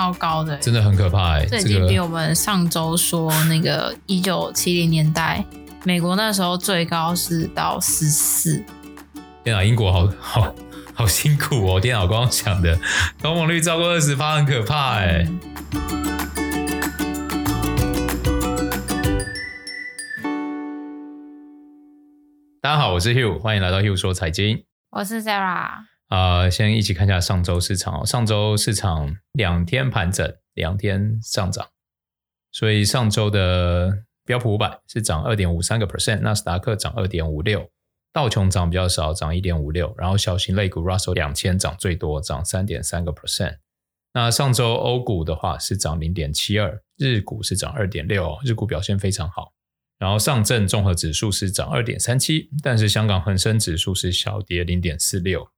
超高的，真的很可怕哎。这已经比我们上周说那个一九七零年代美国那时候最高是到十四。天啊，英国好好好辛苦哦！天啊，我刚刚讲的通膨率超过二十趴，很可怕哎。大家好，我是 Hugh，欢迎来到 Hugh 说财经。我是 Sarah。啊、先一起看一下上周市场。上周市场两天盘整，两天上涨，所以上周的标普五百是涨二点五三个 percent，纳斯达克涨二点五六，道琼涨比较少，涨一点五六，然后小型类股 Russell 两千涨最多，涨三点三个 percent。那上周欧股的话是涨零点七二，日股是涨二点六，日股表现非常好。然后上证综合指数是涨二点三七，但是香港恒生指数是小跌零点四六。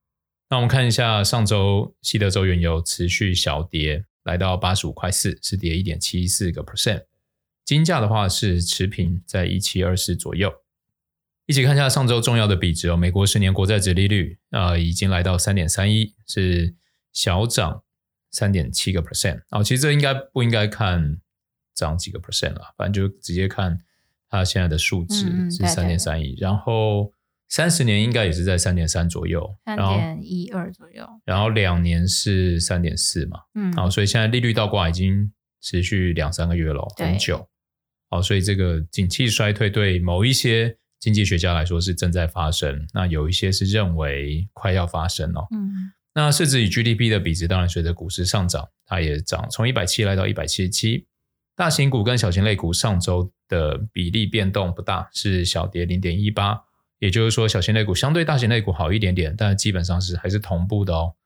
那我们看一下上周西德州原油持续小跌，来到八十五块四，是跌一点七四个 percent。金价的话是持平在一七二四左右。一起看一下上周重要的比值哦，美国十年国债殖利率啊、呃、已经来到三点三一，是小涨三点七个 percent。哦，其实这应该不应该看涨几个 percent 了，反正就直接看它现在的数值是三点三一，然后。三十年应该也是在三点三左右，三点一二左右，然后两年是三点四嘛，嗯，好，所以现在利率倒挂已经持续两三个月了，很久，好，所以这个景气衰退对某一些经济学家来说是正在发生，那有一些是认为快要发生了，嗯，那市值与 GDP 的比值当然随着股市上涨，它也涨，从一百七来到一百七十七，大型股跟小型类股上周的比例变动不大，是小跌零点一八。也就是说，小型类股相对大型类股好一点点，但基本上是还是同步的哦。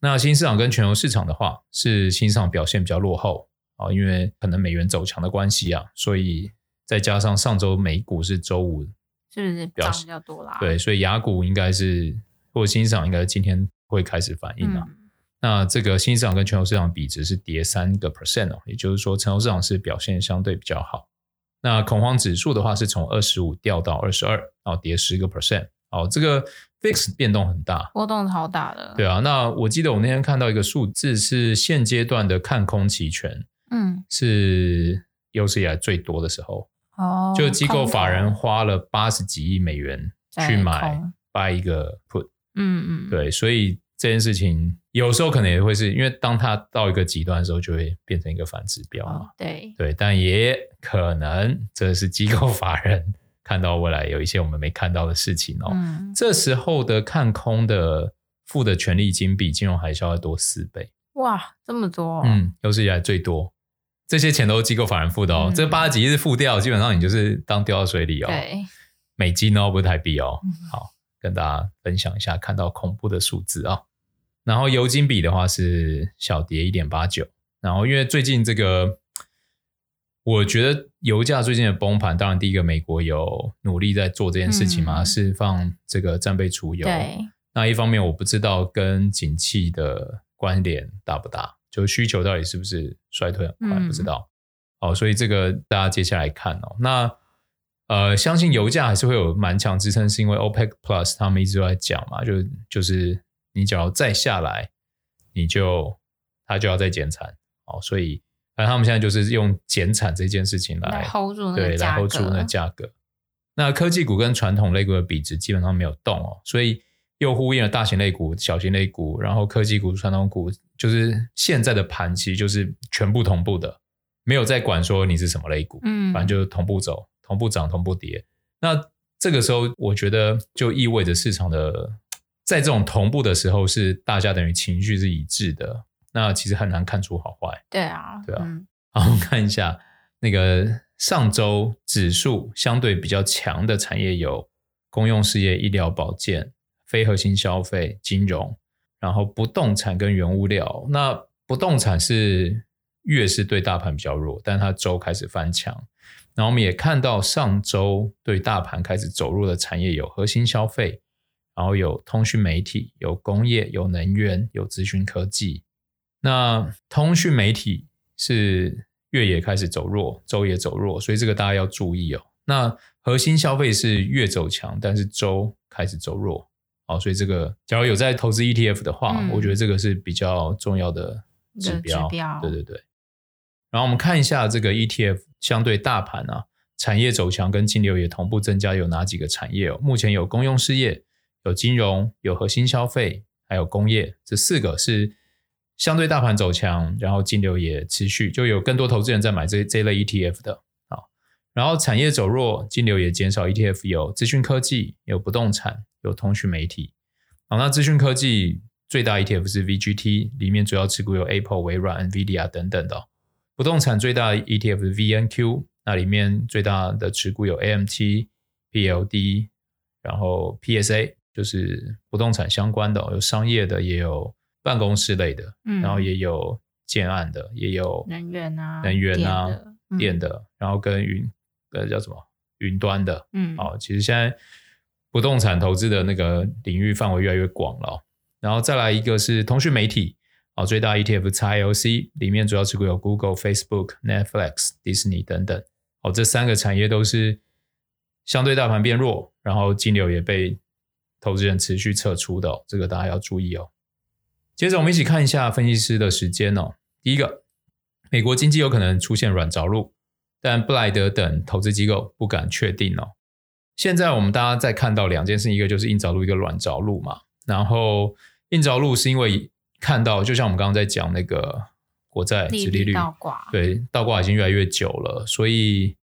那新兴市场跟全球市场的话，是新兴市场表现比较落后啊，因为可能美元走强的关系啊，所以再加上上周美股是周五是不是涨比较多啦？对，所以雅股应该是或者新兴市场应该今天会开始反应了。嗯、那这个新兴市场跟全球市场比值是跌三个 percent 哦，也就是说，全球市场是表现相对比较好。那恐慌指数的话是从二十五掉到二十二，然后跌十个 percent，哦，这个 fix 变动很大，波动超大的。对啊，那我记得我那天看到一个数字是现阶段的看空期权，嗯，是有史以来最多的时候，哦，就机构法人花了八十几亿美元去买 buy 一个 put，嗯嗯，对，所以。这件事情有时候可能也会是因为当它到一个极端的时候，就会变成一个反指标嘛。哦、对对，但也可能这是机构法人看到未来有一些我们没看到的事情哦。嗯、这时候的看空的付的权利金比金融海啸要多四倍。哇，这么多！嗯，有史以来最多。这些钱都是机构法人付的哦。嗯、这八十几亿是付掉，基本上你就是当掉到水里哦。对，美金哦，不是台币哦。嗯、好，跟大家分享一下看到恐怖的数字啊、哦。然后油金比的话是小跌一点八九，然后因为最近这个，我觉得油价最近的崩盘，当然第一个美国有努力在做这件事情嘛，释、嗯、放这个战备储油。对。那一方面我不知道跟景气的关联大不大，就需求到底是不是衰退很快，嗯、不知道。好，所以这个大家接下来看哦。那呃，相信油价还是会有蛮强支撑，是因为 OPEC Plus 他们一直都在讲嘛，就就是。你只要再下来，你就他就要再减产哦，所以反正他们现在就是用减产这件事情来，来 hold 住对，来 hold 住那价格。那科技股跟传统类股的比值基本上没有动哦，所以又呼应了大型类股、小型类股，然后科技股、传统股，就是现在的盘其实就是全部同步的，没有在管说你是什么类股，嗯，反正就是同步走，同步涨，同步跌。那这个时候，我觉得就意味着市场的。在这种同步的时候，是大家等于情绪是一致的，那其实很难看出好坏。对啊，对啊。嗯、好，我们看一下那个上周指数相对比较强的产业有公用事业、医疗保健、非核心消费、金融，然后不动产跟原物料。那不动产是月是对大盘比较弱，但它周开始翻强。然后我们也看到上周对大盘开始走弱的产业有核心消费。然后有通讯媒体，有工业，有能源，有资讯科技。那通讯媒体是月也开始走弱，周也走弱，所以这个大家要注意哦。那核心消费是月走强，但是周开始走弱。好，所以这个假如有在投资 ETF 的话，嗯、我觉得这个是比较重要的指标。指标对对对。然后我们看一下这个 ETF 相对大盘啊，产业走强跟金流也同步增加，有哪几个产业哦？目前有公用事业、有金融、有核心消费，还有工业，这四个是相对大盘走强，然后金流也持续，就有更多投资人在买这这类 ETF 的啊。然后产业走弱，金流也减少。ETF 有资讯科技、有不动产、有通讯媒体。啊，那资讯科技最大 ETF 是 VGT，里面主要持股有 Apple、微软、NVIDIA 等等的。不动产最大 ETF 是 VNQ，那里面最大的持股有 AMT、PLD，然后 PSA 就是不动产相关的，有商业的，也有办公室类的，嗯、然后也有建案的，也有能源啊、能源啊、电的，然后跟云。呃，叫什么？云端的，嗯，哦，其实现在不动产投资的那个领域范围越来越广了。然后再来一个是通讯媒体，哦，最大 ETF XLC 里面主要持股有 Google、Facebook、Netflix、Disney 等等。哦，这三个产业都是相对大盘变弱，然后金流也被投资人持续撤出的，这个大家要注意哦。接着我们一起看一下分析师的时间哦。第一个，美国经济有可能出现软着陆。但布莱德等投资机构不敢确定哦。现在我们大家在看到两件事，一个就是硬着陆，一个软着陆嘛。然后硬着陆是因为看到，就像我们刚刚在讲那个国债殖利率倒挂，对，倒挂已经越来越久了，所以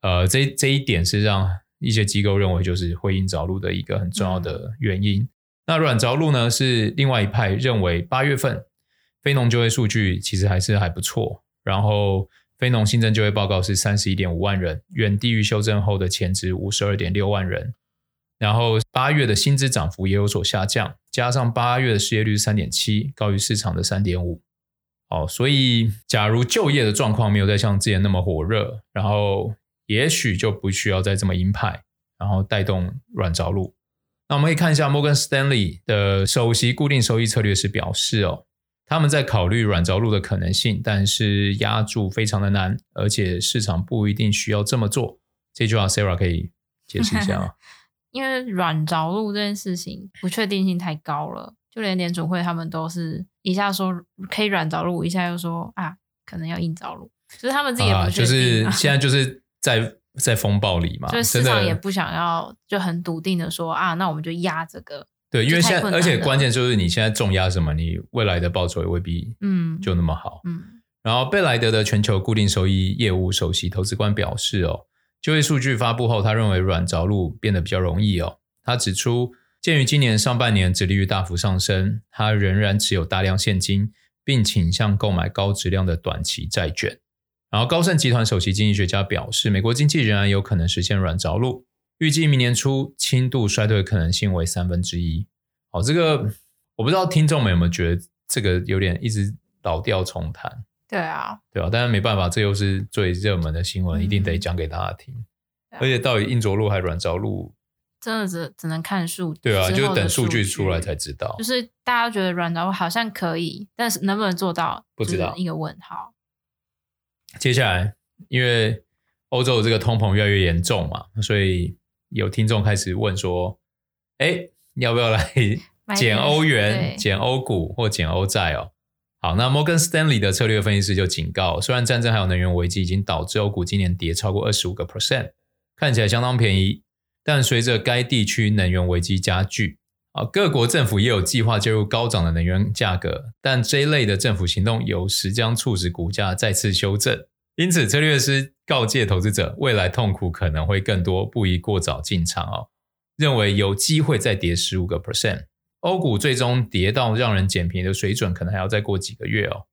呃，这这一点是让一些机构认为就是会硬着陆的一个很重要的原因。嗯、那软着陆呢，是另外一派认为八月份非农就业数据其实还是还不错，然后。非农新增就业报告是三十一点五万人，远低于修正后的前值五十二点六万人。然后八月的薪资涨幅也有所下降，加上八月的失业率是三点七，高于市场的三点五。哦，所以假如就业的状况没有再像之前那么火热，然后也许就不需要再这么鹰派，然后带动软着陆。那我们可以看一下摩根士丹利的首席固定收益策略师表示哦。他们在考虑软着陆的可能性，但是押注非常的难，而且市场不一定需要这么做。这句话 Sarah 可以解释一下吗？因为软着陆这件事情不确定性太高了，就连联储会他们都是一下说可以软着陆，一下又说啊可能要硬着陆，就是他们自己。就是现在就是在在风暴里嘛，所以市场也不想要就很笃定的说啊，那我们就压这个。对，因为现在，而且关键就是你现在重压什么，你未来的报酬也未必嗯就那么好。嗯，嗯然后贝莱德的全球固定收益业务首席投资官表示哦，就业数据发布后，他认为软着陆变得比较容易哦。他指出，鉴于今年上半年殖利率大幅上升，他仍然持有大量现金，并倾向购买高质量的短期债券。然后高盛集团首席经济学家表示，美国经济仍然有可能实现软着陆。预计明年初轻度衰退的可能性为三分之一。好，这个我不知道听众们有没有觉得这个有点一直老调重弹？对啊，对啊，但是没办法，这又是最热门的新闻，嗯、一定得讲给大家听。啊、而且到底硬着陆还是软着陆，真的只只能看数据。对啊，就等数据出来才知道。就是大家觉得软着陆好像可以，但是能不能做到，不知道，一个问号。接下来，因为欧洲的这个通膨越来越严重嘛，所以。有听众开始问说：“哎，要不要来减欧元、减欧股或减欧债哦？”好，那摩根士丹利的策略分析师就警告：虽然战争还有能源危机已经导致欧股今年跌超过二十五个 percent，看起来相当便宜，但随着该地区能源危机加剧，啊，各国政府也有计划介入高涨的能源价格，但这一类的政府行动有时将促使股价再次修正。因此，策略师告诫投资者，未来痛苦可能会更多，不宜过早进场哦。认为有机会再跌十五个 percent，欧股最终跌到让人捡便宜的水准，可能还要再过几个月哦。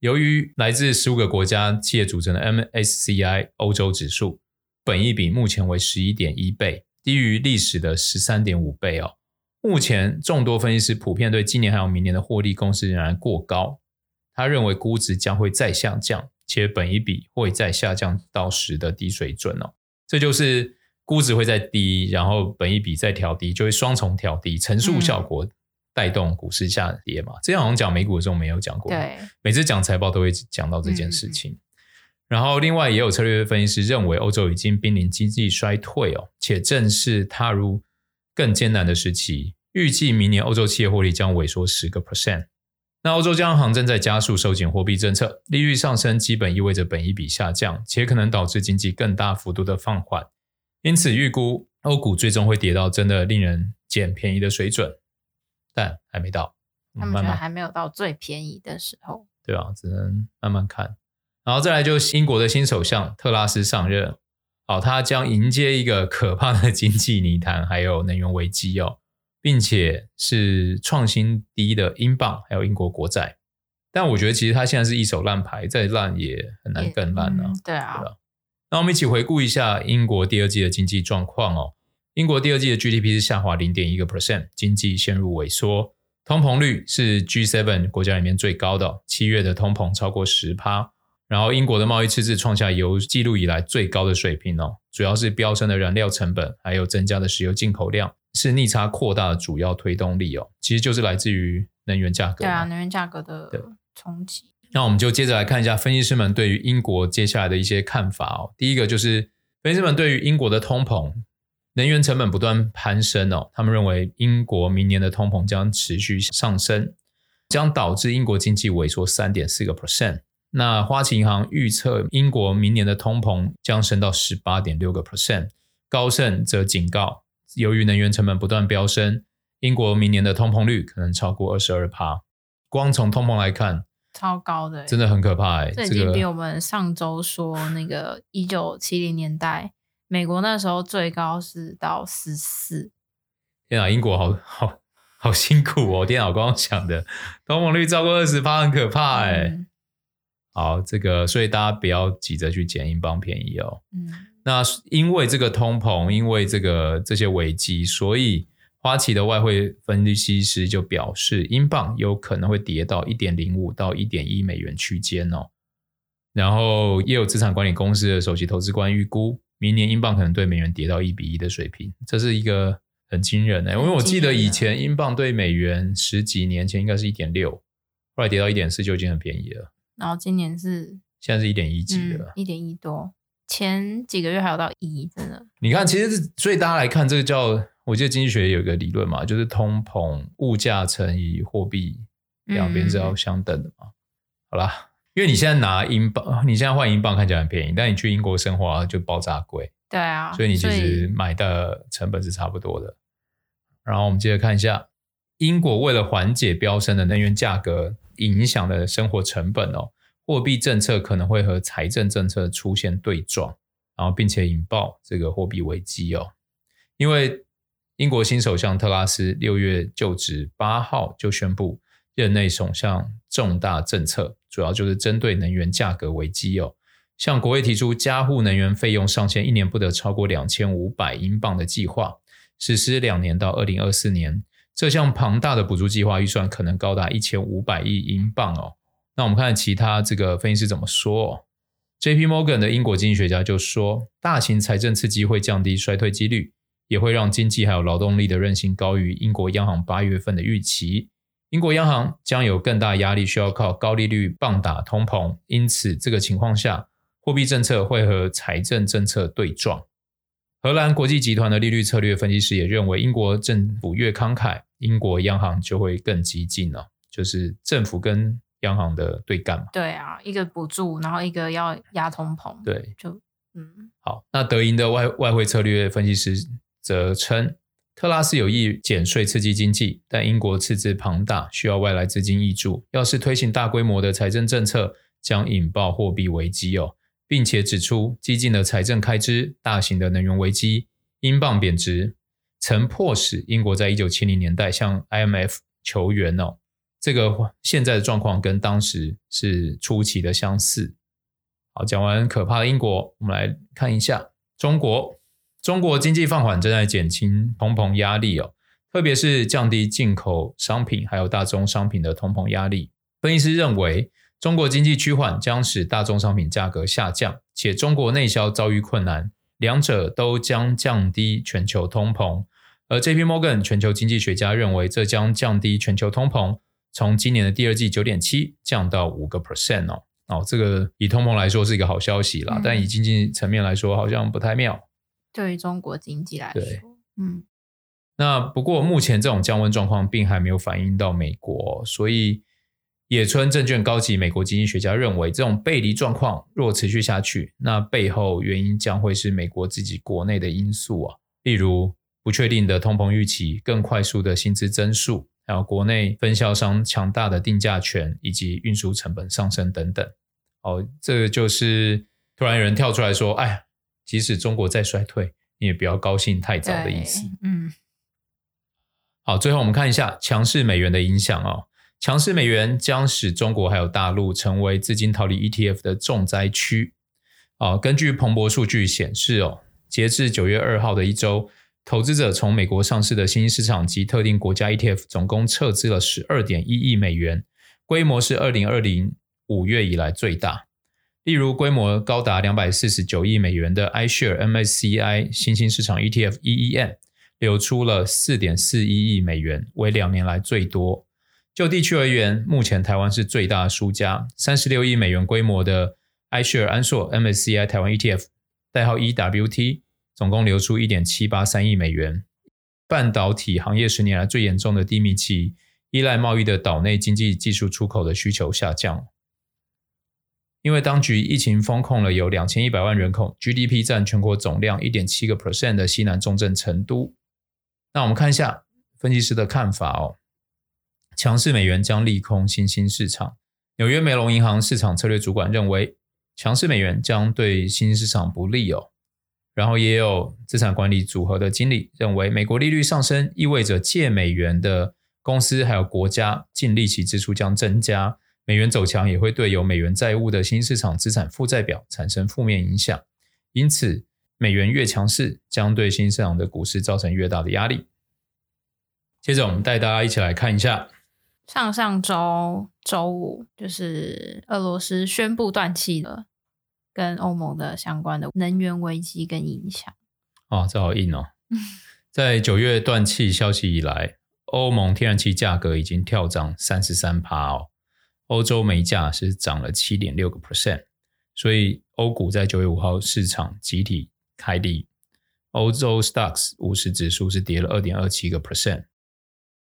由于来自十五个国家企业组成的 MSCI 欧洲指数，本益比目前为十一点一倍，低于历史的十三点五倍哦。目前众多分析师普遍对今年还有明年的获利公司仍然过高，他认为估值将会再下降。且本一比会再下降到十的低水准哦，这就是估值会再低，然后本一比再调低，就会双重调低，乘数效果带动股市下跌嘛。这样好像讲美股的时候没有讲过，对，每次讲财报都会讲到这件事情。然后另外也有策略分析师认为，欧洲已经濒临经济衰退哦，且正式踏入更艰难的时期，预计明年欧洲企业获利将萎缩十个 percent。那欧洲央行正在加速收紧货币政策，利率上升基本意味着本益比下降，且可能导致经济更大幅度的放缓。因此，预估欧股最终会跌到真的令人捡便宜的水准，但还没到。他们觉得还没有到最便宜的时候，对啊，只能慢慢看。然后再来就是英国的新首相特拉斯上任，好，他将迎接一个可怕的经济泥潭，还有能源危机哦。并且是创新低的英镑，还有英国国债，但我觉得其实它现在是一手烂牌，再烂也很难更烂了、啊嗯。对啊，对啊。那我们一起回顾一下英国第二季的经济状况哦。英国第二季的 GDP 是下滑零点一个 percent，经济陷入萎缩，通膨率是 G7 国家里面最高的，七月的通膨超过十趴。然后英国的贸易赤字创下有记录以来最高的水平哦，主要是飙升的燃料成本，还有增加的石油进口量。是逆差扩大的主要推动力哦，其实就是来自于能源价格。对啊，能源价格的冲击。那我们就接着来看一下分析师们对于英国接下来的一些看法哦。第一个就是分析师们对于英国的通膨、能源成本不断攀升哦，他们认为英国明年的通膨将持续上升，将导致英国经济萎缩三点四个 percent。那花旗银行预测英国明年的通膨将升到十八点六个 percent，高盛则警告。由于能源成本不断飙升，英国明年的通膨率可能超过二十二趴。光从通膨来看，超高的，真的很可怕哎！这已经比我们上周说那个一九七零年代美国那时候最高是到十四。天啊，英国好好好辛苦哦！电脑刚刚想的通膨率超过二十趴，很可怕哎。嗯、好，这个所以大家不要急着去捡英镑便宜哦。嗯。那因为这个通膨，因为这个这些危机，所以花旗的外汇分析师就表示，英镑有可能会跌到一点零五到一点一美元区间哦。然后也有资产管理公司的首席投资官预估，明年英镑可能对美元跌到一比一的水平，这是一个很惊人的。因为我记得以前英镑对美元十几年前应该是一点六，后来跌到一点四就已经很便宜了。然后今年是现在是一点一几了，一点一多。前几个月还有到一，真的。你看，其实是所以大家来看这个叫，我记得经济学有一个理论嘛，就是通膨物价乘以货币两边是要相等的嘛。嗯、好啦，因为你现在拿英镑，你现在换英镑看起来很便宜，但你去英国生活就爆炸贵。对啊，所以你其实买的成本是差不多的。然后我们接着看一下，英国为了缓解飙升的能源价格影响的生活成本哦。货币政策可能会和财政政策出现对撞，然后并且引爆这个货币危机哦。因为英国新首相特拉斯六月就职，八号就宣布任内首相重大政策，主要就是针对能源价格危机哦，向国会提出加户能源费用上限一年不得超过两千五百英镑的计划，实施两年到二零二四年。这项庞大的补助计划预算可能高达一千五百亿英镑哦。那我们看其他这个分析师怎么说。哦 J.P. Morgan 的英国经济学家就说，大型财政刺激会降低衰退几率，也会让经济还有劳动力的韧性高于英国央行八月份的预期。英国央行将有更大压力，需要靠高利率棒打通膨。因此，这个情况下，货币政策会和财政政策对撞。荷兰国际集团的利率策略分析师也认为，英国政府越慷慨，英国央行就会更激进了，就是政府跟央行的对干嘛？对啊，一个补助，然后一个要压通膨。对，就嗯，好。那德银的外外汇策略分析师则称，特拉斯有意减税刺激经济，但英国赤字庞大，需要外来资金挹注。要是推行大规模的财政政策，将引爆货币危机哦，并且指出激进的财政开支、大型的能源危机、英镑贬值，曾迫使英国在一九七零年代向 IMF 求援哦。这个现在的状况跟当时是出奇的相似。好，讲完可怕的英国，我们来看一下中国。中国经济放缓正在减轻通膨压力哦，特别是降低进口商品还有大宗商品的通膨压力。分析师认为，中国经济趋缓将使大宗商品价格下降，且中国内销遭遇困难，两者都将降低全球通膨。而 J.P. Morgan 全球经济学家认为，这将降低全球通膨。从今年的第二季九点七降到五个 percent 哦，哦，这个以通膨来说是一个好消息啦，嗯、但以经济层面来说好像不太妙。对于中国经济来说，对，嗯，那不过目前这种降温状况并还没有反映到美国，所以野村证券高级美国经济学家认为，这种背离状况若持续下去，那背后原因将会是美国自己国内的因素啊，例如不确定的通膨预期、更快速的薪资增速，还有国内分销商强大的定价权以及运输成本上升等等。哦，这个就是突然有人跳出来说：“哎呀，即使中国在衰退，你也不要高兴太早的意思。”嗯。好，最后我们看一下强势美元的影响哦。强势美元将使中国还有大陆成为资金逃离 ETF 的重灾区。啊，根据彭博数据显示哦，截至九月二号的一周，投资者从美国上市的新兴市场及特定国家 ETF 总共撤资了十二点一亿美元，规模是二零二零五月以来最大。例如，规模高达两百四十九亿美元的 iShare MSCI 新兴市场 ETF EEM 流出了四点四一亿美元，为两年来最多。就地区而言，目前台湾是最大输家，三十六亿美元规模的 iShare 安硕 MSCI 台湾 ETF，代号 EWT，总共流出一点七八三亿美元。半导体行业十年来最严重的低迷期，依赖贸易的岛内经济技术出口的需求下降，因为当局疫情封控了有两千一百万人口，GDP 占全国总量一点七个 percent 的西南重镇成都。那我们看一下分析师的看法哦。强势美元将利空新兴市场。纽约梅隆银行市场策略主管认为，强势美元将对新兴市场不利哦。然后也有资产管理组合的经理认为，美国利率上升意味着借美元的公司还有国家净利息支出将增加，美元走强也会对有美元债务的新兴市场资产负债表产生负面影响。因此，美元越强势，将对新市场的股市造成越大的压力。接着，我们带大家一起来看一下。上上周周五，就是俄罗斯宣布断气了，跟欧盟的相关的能源危机跟影响。哦，这好硬哦！在九月断气消息以来，欧盟天然气价格已经跳涨三十三趴哦，欧洲煤价是涨了七点六个 percent，所以欧股在九月五号市场集体开低，欧洲 Stocks 五十指数是跌了二点二七个 percent。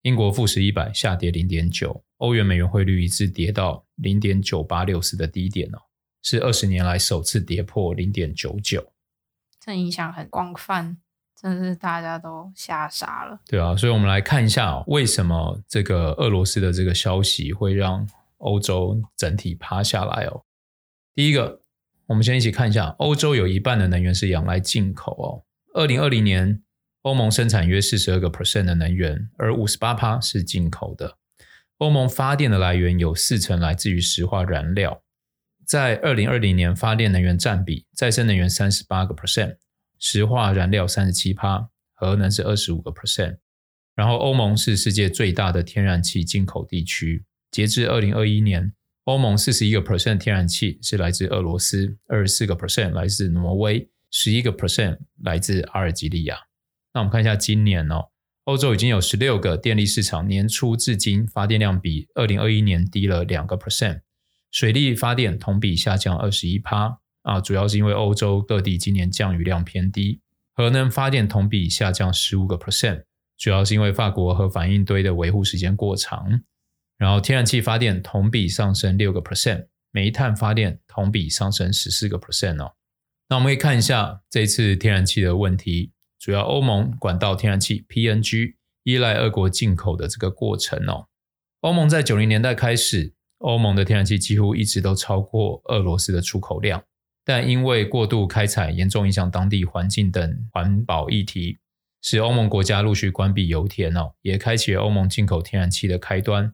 英国富时一百下跌零点九，欧元美元汇率一次跌到零点九八六四的低点哦，是二十年来首次跌破零点九九。这影响很广泛，真的是大家都吓傻了。对啊，所以我们来看一下哦，为什么这个俄罗斯的这个消息会让欧洲整体趴下来哦？第一个，我们先一起看一下，欧洲有一半的能源是仰赖进口哦。二零二零年。欧盟生产约四十二个 percent 的能源，而五十八趴是进口的。欧盟发电的来源有四成来自于石化燃料，在二零二零年发电能源占比，再生能源三十八个 percent，石化燃料三十七趴，核能是二十五个 percent。然后，欧盟是世界最大的天然气进口地区，截至二零二一年，欧盟四十一个 percent 天然气是来自俄罗斯，二十四个 percent 来自挪威，十一个 percent 来自阿尔及利亚。那我们看一下今年哦，欧洲已经有十六个电力市场年初至今发电量比二零二一年低了两个 percent，水力发电同比下降二十一趴啊，主要是因为欧洲各地今年降雨量偏低。核能发电同比下降十五个 percent，主要是因为法国核反应堆的维护时间过长。然后天然气发电同比上升六个 percent，煤炭发电同比上升十四个 percent 哦。那我们可以看一下这次天然气的问题。主要欧盟管道天然气 PNG 依赖俄国进口的这个过程哦。欧盟在九零年代开始，欧盟的天然气几乎一直都超过俄罗斯的出口量，但因为过度开采严重影响当地环境等环保议题，使欧盟国家陆续关闭油田哦，也开启了欧盟进口天然气的开端。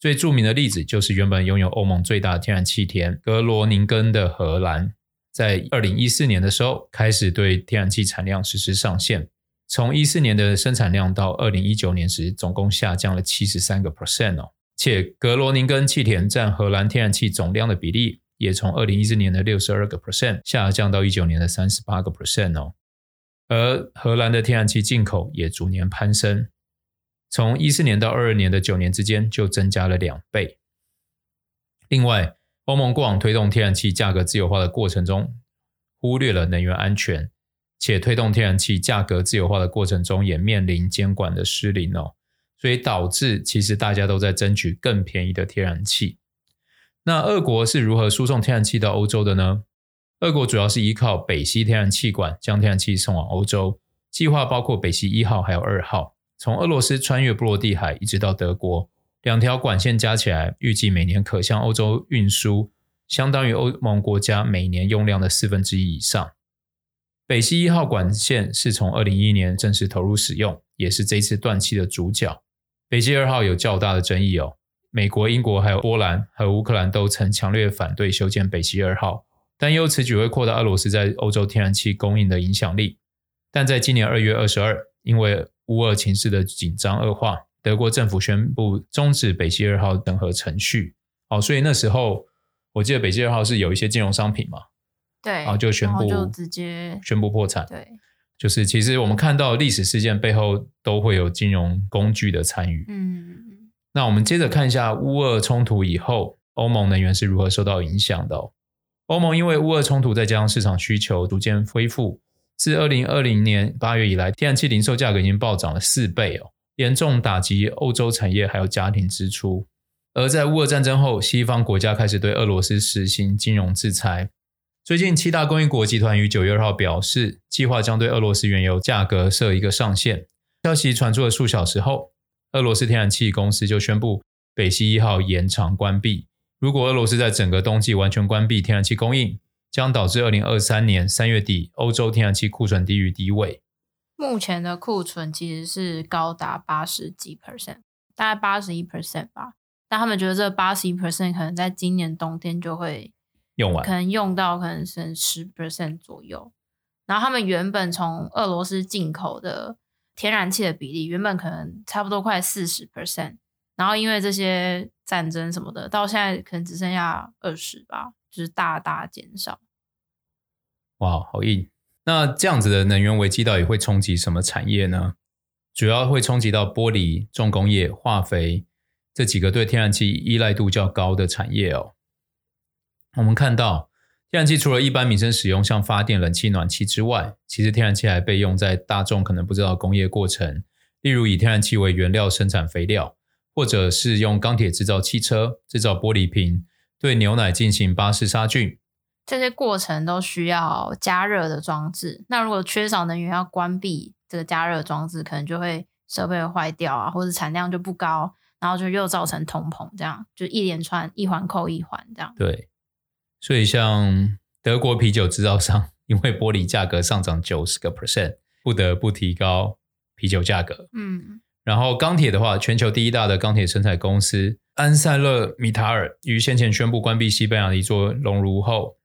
最著名的例子就是原本拥有欧盟最大天然气田格罗宁根的荷兰。在二零一四年的时候，开始对天然气产量实施上限。从一四年的生产量到二零一九年时，总共下降了七十三个 percent 哦。且格罗宁根气田占荷兰天然气总量的比例，也从二零一四年的六十二个 percent 下降到一九年的三十八个 percent 哦。而荷兰的天然气进口也逐年攀升，从一四年到二二年的九年之间就增加了两倍。另外，欧盟过往推动天然气价格自由化的过程中，忽略了能源安全，且推动天然气价格自由化的过程中也面临监管的失灵哦，所以导致其实大家都在争取更便宜的天然气，那俄国是如何输送天然气到欧洲的呢？俄国主要是依靠北溪天然气管将天然气送往欧洲，计划包括北溪一号还有二号，从俄罗斯穿越波罗的海一直到德国，两条管线加起来，预计每年可向欧洲运输相当于欧盟国家每年用量的四分之一以上。北溪一号管线是从二零一一年正式投入使用，也是这次断气的主角。北溪二号有较大的争议哦。美国、英国还有波兰和乌克兰都曾强烈反对修建北溪二号，担忧此举会扩大俄罗斯在欧洲天然气供应的影响力。但在今年二月二十二，因为乌俄情势的紧张恶化，德国政府宣布终止北溪二号审核程序。哦，所以那时候我记得北溪二号是有一些金融商品嘛，对，然后就宣布就直接宣布破产。对，就是其实我们看到历史事件背后都会有金融工具的参与。嗯。那我们接着看一下乌俄冲突以后，欧盟能源是如何受到影响的哦。欧盟因为乌俄冲突，再加上市场需求逐渐恢复，自二零二零年八月以来，天然气零售价格已经暴涨了四倍哦，严重打击欧洲产业还有家庭支出。而在乌俄战争后，西方国家开始对俄罗斯实行金融制裁。最近，七大供应国集团于九月二号表示，计划将对俄罗斯原油价格设一个上限。消息传出了数小时后，俄罗斯天然气公司就宣布北溪一号延长关闭。如果俄罗斯在整个冬季完全关闭天然气供应，将导致二零二三年三月底欧洲天然气库存低于低位。目前的库存其实是高达八十几 percent，大概八十一 percent 吧。但他们觉得这八十一 percent 可能在今年冬天就会用完，可能用到可能剩十 percent 左右。然后他们原本从俄罗斯进口的。天然气的比例原本可能差不多快四十 percent，然后因为这些战争什么的，到现在可能只剩下二十吧，就是大大减少。哇，好硬！那这样子的能源危机到底会冲击什么产业呢？主要会冲击到玻璃、重工业、化肥这几个对天然气依赖度较高的产业哦。我们看到。天然气除了一般民生使用，像发电、冷气、暖气之外，其实天然气还被用在大众可能不知道工业过程，例如以天然气为原料生产肥料，或者是用钢铁制造汽车、制造玻璃瓶，对牛奶进行巴氏杀菌。这些过程都需要加热的装置。那如果缺少能源，要关闭这个加热装置，可能就会设备会坏掉啊，或者产量就不高，然后就又造成通膨，这样就一连串一环扣一环这样。对。所以，像德国啤酒制造商，因为玻璃价格上涨九十个 percent，不得不提高啤酒价格。嗯，然后钢铁的话，全球第一大的钢铁生产公司安塞勒米塔尔于先前宣布关闭西班牙的一座熔炉后，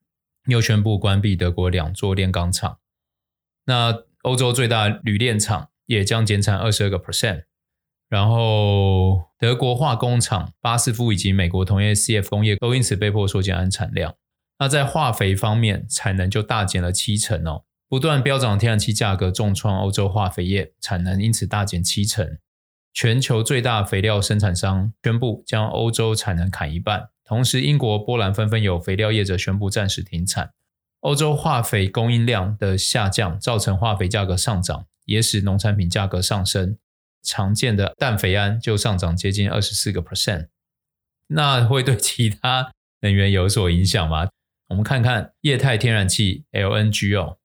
又宣布关闭德国两座炼钢厂。那欧洲最大铝炼厂也将减产二十二个 percent。然后，德国化工厂巴斯夫以及美国同业 CF 工业都因此被迫缩减安产量。那在化肥方面，产能就大减了七成哦。不断飙涨的天然气价格重创欧洲化肥业，产能因此大减七成。全球最大肥料生产商宣布将欧洲产能砍一半。同时，英国、波兰纷纷有肥料业者宣布暂时停产。欧洲化肥供应量的下降，造成化肥价格上涨，也使农产品价格上升。常见的氮肥銨就上涨接近二十四个 percent。那会对其他能源有所影响吗？我们看看液态天然气 LNG 哦，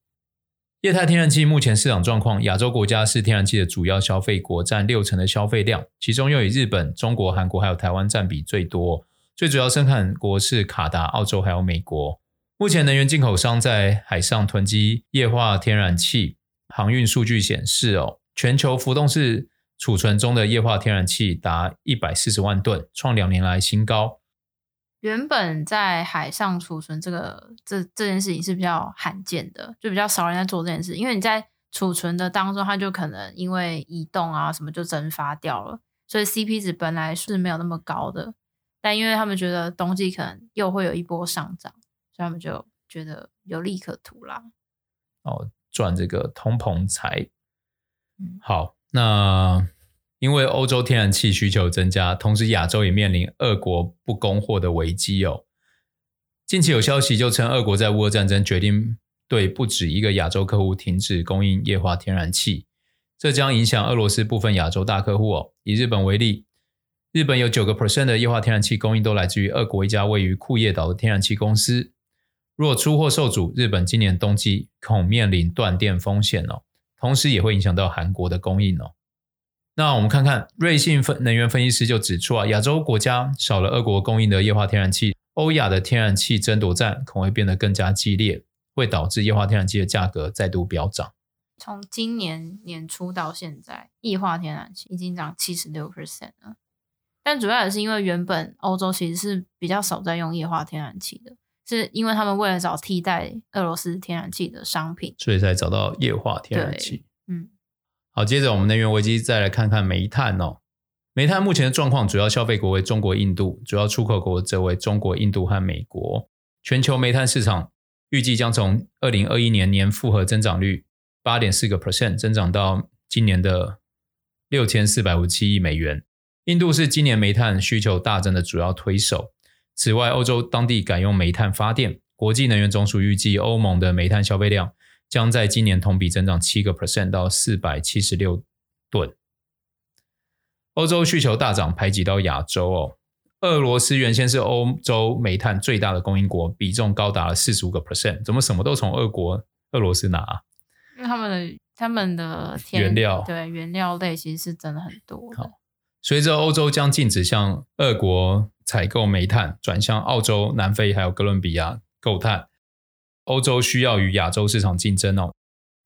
液态天然气目前市场状况，亚洲国家是天然气的主要消费国，占六成的消费量，其中又以日本、中国、韩国还有台湾占比最多。最主要生产国是卡达、澳洲还有美国。目前能源进口商在海上囤积液化天然气，航运数据显示哦，全球浮动式储存中的液化天然气达一百四十万吨，创两年来新高。原本在海上储存这个这这件事情是比较罕见的，就比较少人在做这件事。因为你在储存的当中，它就可能因为移动啊什么就蒸发掉了，所以 CP 值本来是没有那么高的。但因为他们觉得冬季可能又会有一波上涨，所以他们就觉得有利可图啦。哦，赚这个通膨财。嗯，好，那。因为欧洲天然气需求增加，同时亚洲也面临俄国不供货的危机哦。近期有消息就称，俄国在乌俄战争决定对不止一个亚洲客户停止供应液化天然气，这将影响俄罗斯部分亚洲大客户哦。以日本为例，日本有九个 percent 的液化天然气供应都来自于俄国一家位于库页岛的天然气公司。若出货受阻，日本今年冬季恐面临断电风险哦，同时也会影响到韩国的供应哦。那我们看看瑞信分能源分析师就指出啊，亚洲国家少了俄国供应的液化天然气，欧亚的天然气争夺战恐会变得更加激烈，会导致液化天然气的价格再度飙涨。从今年年初到现在，液化天然气已经涨七十六 percent 了。但主要也是因为原本欧洲其实是比较少在用液化天然气的，是因为他们为了找替代俄罗斯天然气的商品，所以才找到液化天然气。嗯。好，接着我们能源危机再来看看煤炭哦。煤炭目前的状况，主要消费国为中国、印度，主要出口国则为中国、印度和美国。全球煤炭市场预计将从二零二一年年复合增长率八点四个 percent 增长到今年的六千四百五十七亿美元。印度是今年煤炭需求大增的主要推手。此外，欧洲当地改用煤炭发电。国际能源总署预计，欧盟的煤炭消费量。将在今年同比增长七个 percent 到四百七十六吨。欧洲需求大涨，排挤到亚洲哦。俄罗斯原先是欧洲煤炭最大的供应国，比重高达了四十五个 percent。怎么什么都从俄国、俄罗斯拿？因为他们的他们的原料对原料类其实是真的很多。好，随着欧洲将禁止向俄国采购煤炭，转向澳洲、南非还有哥伦比亚购炭。欧洲需要与亚洲市场竞争哦。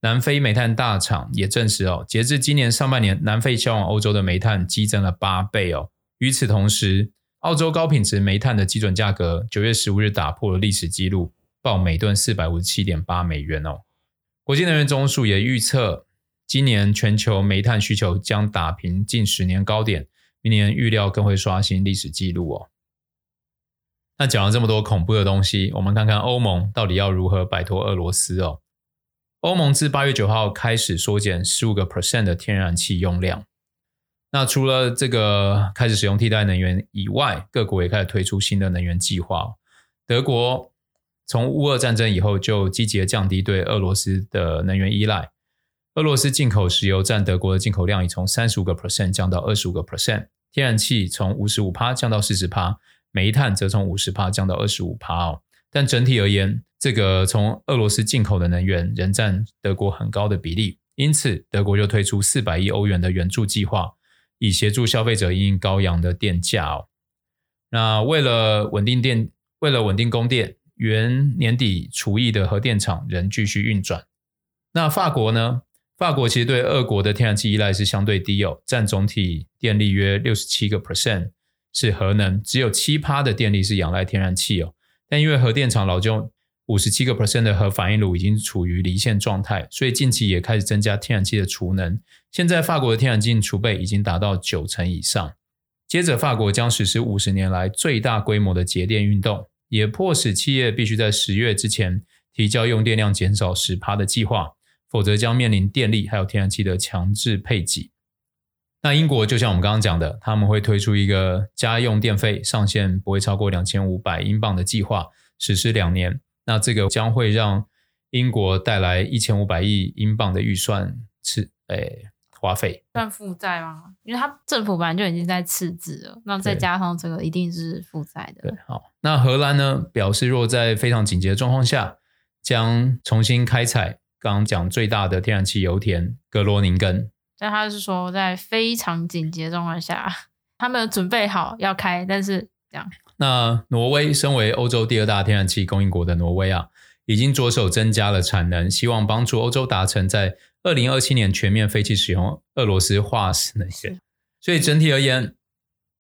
南非煤炭大厂也证实哦，截至今年上半年，南非销往欧洲的煤炭激增了八倍哦。与此同时，澳洲高品质煤炭的基准价格九月十五日打破了历史记录，报每吨四百五十七点八美元哦。国际能源总署也预测，今年全球煤炭需求将打平近十年高点，明年预料更会刷新历史纪录哦。那讲了这么多恐怖的东西，我们看看欧盟到底要如何摆脱俄罗斯哦。欧盟自八月九号开始缩减十五个 percent 的天然气用量。那除了这个开始使用替代能源以外，各国也开始推出新的能源计划。德国从乌俄战争以后就积极的降低对俄罗斯的能源依赖。俄罗斯进口石油占德国的进口量已从三十五个 percent 降到二十五个 percent，天然气从五十五帕降到四十帕。煤炭则从五十帕降到二十五帕哦，但整体而言，这个从俄罗斯进口的能源仍占德国很高的比例，因此德国就推出四百亿欧元的援助计划，以协助消费者因应高扬的电价哦。那为了稳定电，为了稳定供电，原年底除役的核电厂仍继续运转。那法国呢？法国其实对俄国的天然气依赖是相对低哦，占总体电力约六十七个 percent。是核能，只有七趴的电力是仰赖天然气哦。但因为核电厂老旧，五十七个 percent 的核反应炉已经处于离线状态，所以近期也开始增加天然气的储能。现在法国的天然气储备已经达到九成以上。接着，法国将实施五十年来最大规模的节电运动，也迫使企业必须在十月之前提交用电量减少十趴的计划，否则将面临电力还有天然气的强制配给。那英国就像我们刚刚讲的，他们会推出一个家用电费上限不会超过两千五百英镑的计划，实施两年。那这个将会让英国带来一千五百亿英镑的预算是诶花费。算负债吗？因为它政府本来就已经在赤字了，那再加上这个一定是负债的。对，好。那荷兰呢表示，若在非常紧急的状况下，将重新开采刚刚讲最大的天然气油田格罗宁根。但他是说，在非常紧急的状况下，他们准备好要开，但是这样。那挪威身为欧洲第二大天然气供应国的挪威啊，已经着手增加了产能，希望帮助欧洲达成在二零二七年全面废弃使用俄罗斯化石能源。所以整体而言，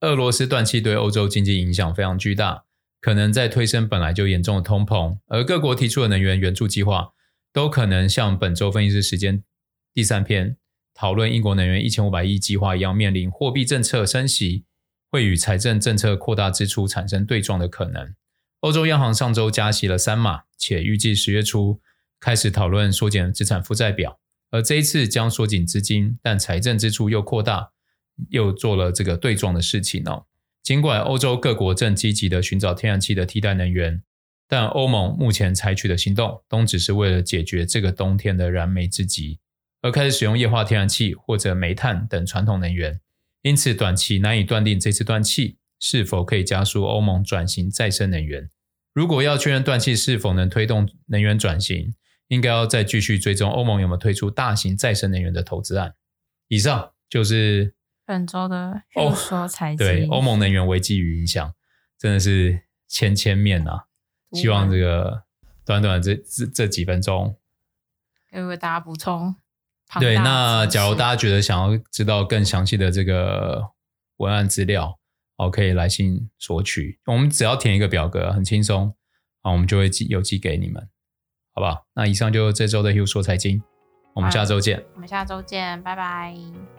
俄罗斯断气对欧洲经济影响非常巨大，可能在推升本来就严重的通膨。而各国提出的能源援助计划，都可能像本周分析师时间第三篇。讨论英国能源一千五百亿计划一样，面临货币政策升息会与财政政策扩大支出产生对撞的可能。欧洲央行上周加息了三码，且预计十月初开始讨论缩减资产负债表，而这一次将缩紧资金，但财政支出又扩大，又做了这个对撞的事情哦。尽管欧洲各国正积极的寻找天然气的替代能源，但欧盟目前采取的行动都只是为了解决这个冬天的燃眉之急。而开始使用液化天然气或者煤炭等传统能源，因此短期难以断定这次断气是否可以加速欧盟转型再生能源。如果要确认断气是否能推动能源转型，应该要再继续追踪欧盟有没有推出大型再生能源的投资案。以上就是本周的说财经。对，欧盟能源危机与影响，真的是千千面啊！希望这个短短这这这几分钟，可以为大家补充。对，那假如大家觉得想要知道更详细的这个文案资料，哦，可以来信索取。我们只要填一个表格，很轻松，啊，我们就会寄邮寄给你们，好不好？那以上就是这周的 Hugh 说财经，我们下周见。我们下周见，拜拜。